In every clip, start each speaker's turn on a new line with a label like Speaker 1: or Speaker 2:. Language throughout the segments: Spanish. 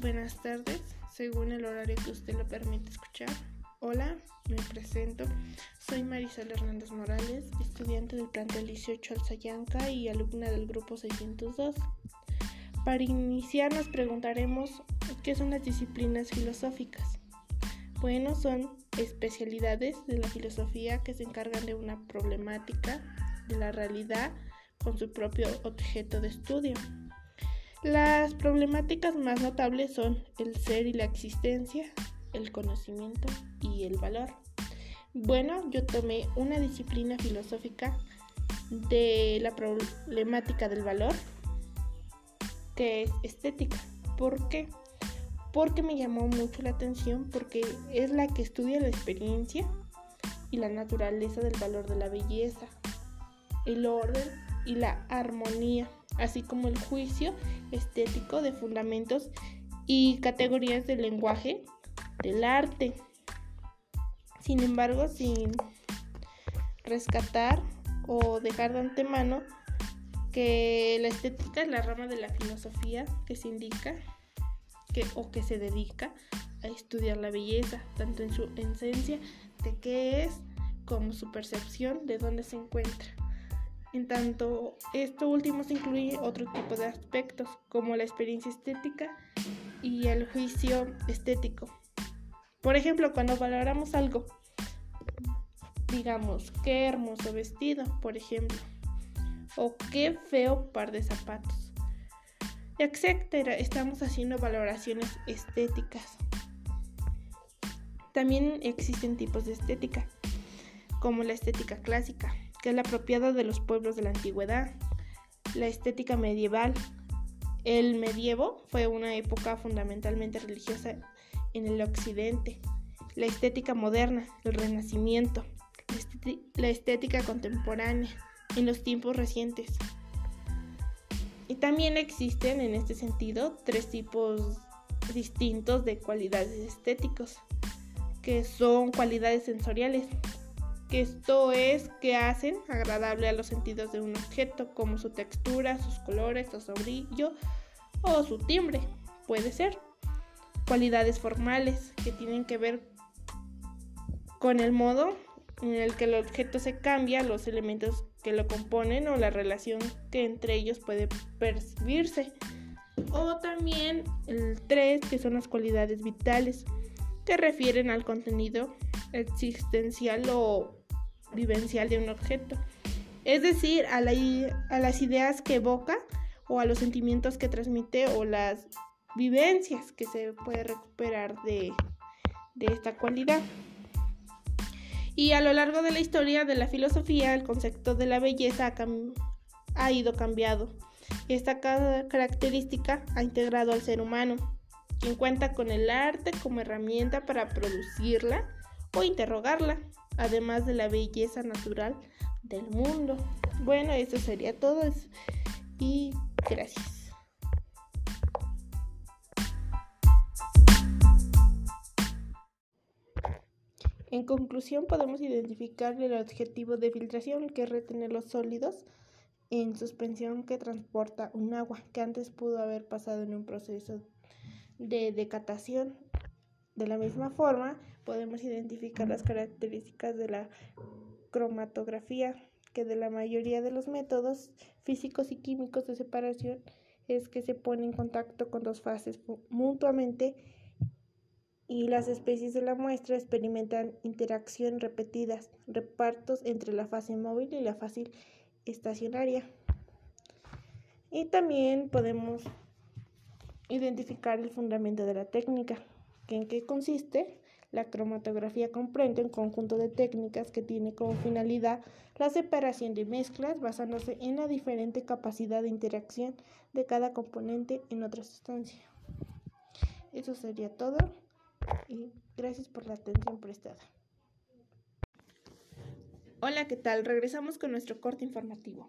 Speaker 1: buenas tardes, según el horario que usted lo permite escuchar. Hola, me presento. Soy Marisol Hernández Morales, estudiante del plantel 18 Alzayanca y alumna del grupo 602. Para iniciar nos preguntaremos qué son las disciplinas filosóficas. Bueno, son especialidades de la filosofía que se encargan de una problemática de la realidad con su propio objeto de estudio. Las problemáticas más notables son el ser y la existencia, el conocimiento y el valor. Bueno, yo tomé una disciplina filosófica de la problemática del valor, que es estética. ¿Por qué? Porque me llamó mucho la atención, porque es la que estudia la experiencia y la naturaleza del valor de la belleza, el orden y la armonía así como el juicio estético de fundamentos y categorías del lenguaje del arte. Sin embargo, sin rescatar o dejar de antemano que la estética es la rama de la filosofía que se indica que, o que se dedica a estudiar la belleza, tanto en su esencia de qué es como su percepción de dónde se encuentra. En tanto, esto último se incluye otro tipo de aspectos, como la experiencia estética y el juicio estético. Por ejemplo, cuando valoramos algo, digamos, qué hermoso vestido, por ejemplo, o qué feo par de zapatos, etcétera, estamos haciendo valoraciones estéticas. También existen tipos de estética, como la estética clásica, que es la apropiada de los pueblos de la antigüedad. La estética medieval. El medievo fue una época fundamentalmente religiosa en el occidente. La estética moderna, el renacimiento. La estética contemporánea, en los tiempos recientes. Y también existen en este sentido tres tipos distintos de cualidades estéticos, que son cualidades sensoriales, que esto es que hacen agradable a los sentidos de un objeto, como su textura, sus colores, su brillo o su timbre, puede ser. Cualidades formales que tienen que ver con el modo en el que el objeto se cambia, los elementos que lo componen o la relación que entre ellos puede percibirse. O también el 3, que son las cualidades vitales, que refieren al contenido existencial o vivencial de un objeto, es decir, a, las ideas que evoca o a los sentimientos que transmite o las vivencias que se puede recuperar de, esta cualidad. Y a lo largo de la historia de la filosofía, el concepto de la belleza ha, ido cambiando. Esta característica ha integrado al ser humano, quien cuenta con el arte como herramienta para producirla o interrogarla además de la belleza natural del mundo. Bueno, eso sería todo y gracias. En conclusión, podemos identificar el objetivo de filtración, que es retener los sólidos en suspensión que transporta un agua que antes pudo haber pasado en un proceso de decatación de la misma forma, podemos identificar las características de la cromatografía, que de la mayoría de los métodos físicos y químicos de separación es que se pone en contacto con dos fases mutuamente y las especies de la muestra experimentan interacción repetidas, repartos entre la fase móvil y la fase estacionaria. Y también podemos identificar el fundamento de la técnica, ¿En qué consiste? La cromatografía comprende un conjunto de técnicas que tiene como finalidad la separación de mezclas basándose en la diferente capacidad de interacción de cada componente en otra sustancia. Eso sería todo y gracias por la atención prestada. Hola, ¿qué tal? Regresamos con nuestro corte informativo.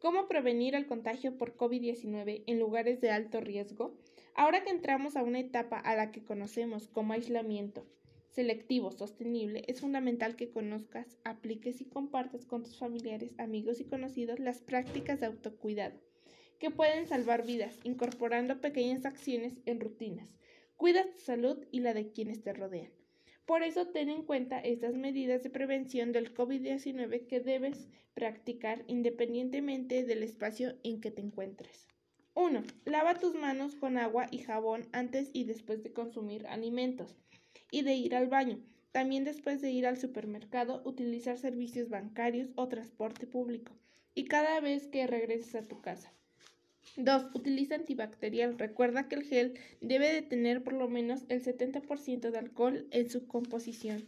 Speaker 1: ¿Cómo prevenir el contagio por COVID-19 en lugares de alto riesgo? Ahora que entramos a una etapa a la que conocemos como aislamiento selectivo sostenible, es fundamental que conozcas, apliques y compartas con tus familiares, amigos y conocidos las prácticas de autocuidado que pueden salvar vidas, incorporando pequeñas acciones en rutinas. Cuida tu salud y la de quienes te rodean. Por eso ten en cuenta estas medidas de prevención del COVID-19 que debes practicar independientemente del espacio en que te encuentres. 1. Lava tus manos con agua y jabón antes y después de consumir alimentos y de ir al baño. También después de ir al supermercado, utilizar servicios bancarios o transporte público. Y cada vez que regreses a tu casa. 2. Utiliza antibacterial. Recuerda que el gel debe de tener por lo menos el 70% de alcohol en su composición.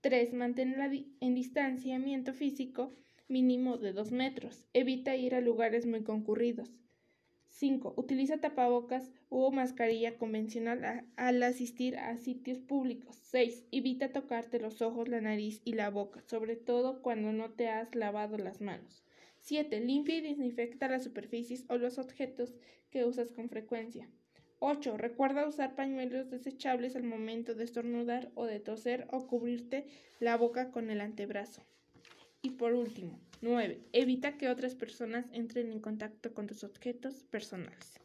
Speaker 1: 3. Mantén en distanciamiento físico mínimo de 2 metros. Evita ir a lugares muy concurridos. 5. Utiliza tapabocas o mascarilla convencional al asistir a sitios públicos. 6. Evita tocarte los ojos, la nariz y la boca, sobre todo cuando no te has lavado las manos. 7. Limpia y desinfecta las superficies o los objetos que usas con frecuencia. 8. Recuerda usar pañuelos desechables al momento de estornudar o de toser o cubrirte la boca con el antebrazo. Y por último, 9. Evita que otras personas entren en contacto con tus objetos personales.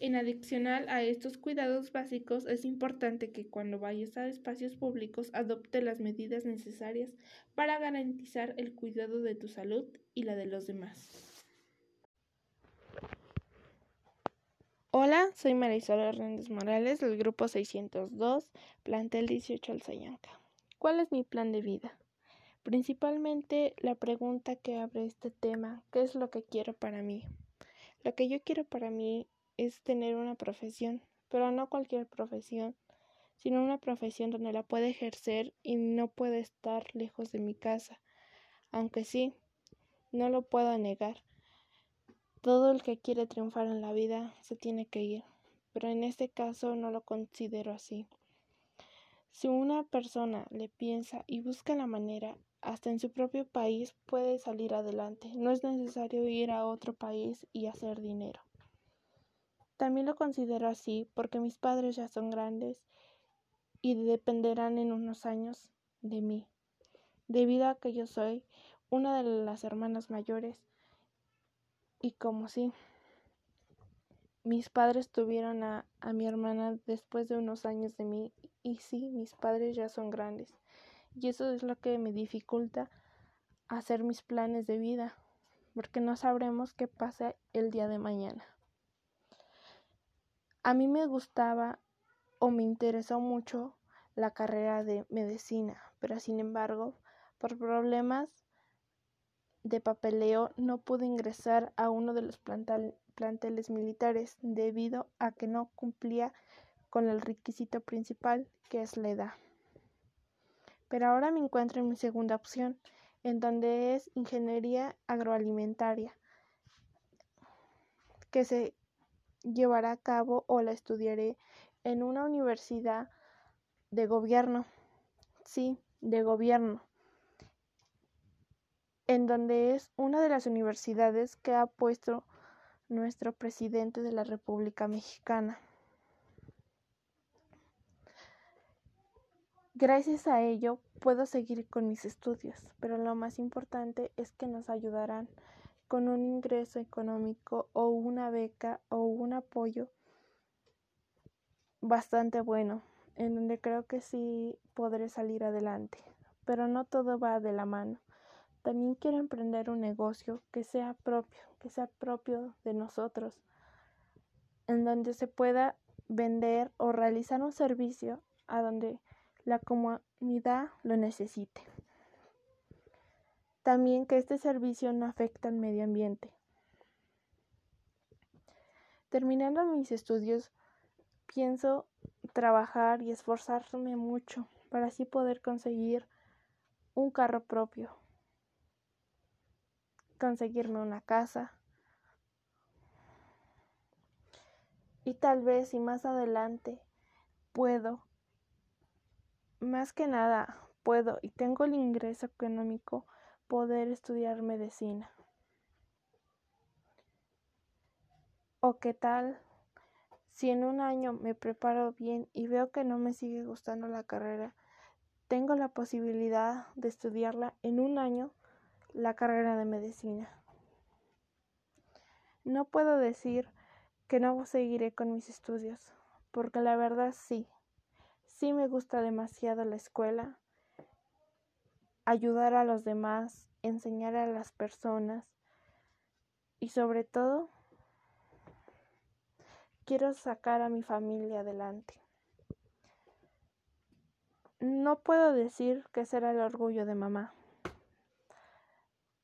Speaker 1: En adicional a estos cuidados básicos, es importante que cuando vayas a espacios públicos adopte las medidas necesarias para garantizar el cuidado de tu salud y la de los demás. Hola, soy Marisol Hernández Morales del grupo 602, plantel 18 Alzayanca. ¿Cuál es mi plan de vida? Principalmente la pregunta que abre este tema, ¿qué es lo que quiero para mí? Lo que yo quiero para mí es tener una profesión, pero no cualquier profesión, sino una profesión donde la pueda ejercer y no pueda estar lejos de mi casa. Aunque sí, no lo puedo negar. Todo el que quiere triunfar en la vida se tiene que ir, pero en este caso no lo considero así. Si una persona le piensa y busca la manera hasta en su propio país puede salir adelante. No es necesario ir a otro país y hacer dinero. También lo considero así porque mis padres ya son grandes y dependerán en unos años de mí, debido a que yo soy una de las hermanas mayores y como si mis padres tuvieron a, a mi hermana después de unos años de mí y sí, mis padres ya son grandes y eso es lo que me dificulta hacer mis planes de vida, porque no sabremos qué pasa el día de mañana. A mí me gustaba o me interesó mucho la carrera de medicina, pero sin embargo, por problemas de papeleo no pude ingresar a uno de los planteles militares debido a que no cumplía con el requisito principal que es la edad pero ahora me encuentro en mi segunda opción, en donde es ingeniería agroalimentaria, que se llevará a cabo o la estudiaré en una universidad de gobierno, sí, de gobierno, en donde es una de las universidades que ha puesto nuestro presidente de la República Mexicana. Gracias a ello puedo seguir con mis estudios, pero lo más importante es que nos ayudarán con un ingreso económico o una beca o un apoyo bastante bueno, en donde creo que sí podré salir adelante. Pero no todo va de la mano. También quiero emprender un negocio que sea propio, que sea propio de nosotros, en donde se pueda vender o realizar un servicio a donde la comunidad lo necesite. También que este servicio no afecta al medio ambiente. Terminando mis estudios, pienso trabajar y esforzarme mucho para así poder conseguir un carro propio, conseguirme una casa y tal vez si más adelante puedo más que nada puedo y tengo el ingreso económico poder estudiar medicina. ¿O qué tal si en un año me preparo bien y veo que no me sigue gustando la carrera? Tengo la posibilidad de estudiarla en un año la carrera de medicina. No puedo decir que no seguiré con mis estudios, porque la verdad sí, sí me gusta demasiado la escuela, ayudar a los demás, enseñar a las personas y sobre todo quiero sacar a mi familia adelante. No puedo decir que será el orgullo de mamá,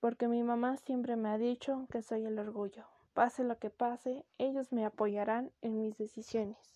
Speaker 1: porque mi mamá siempre me ha dicho que soy el orgullo. Pase lo que pase, ellos me apoyarán en mis decisiones.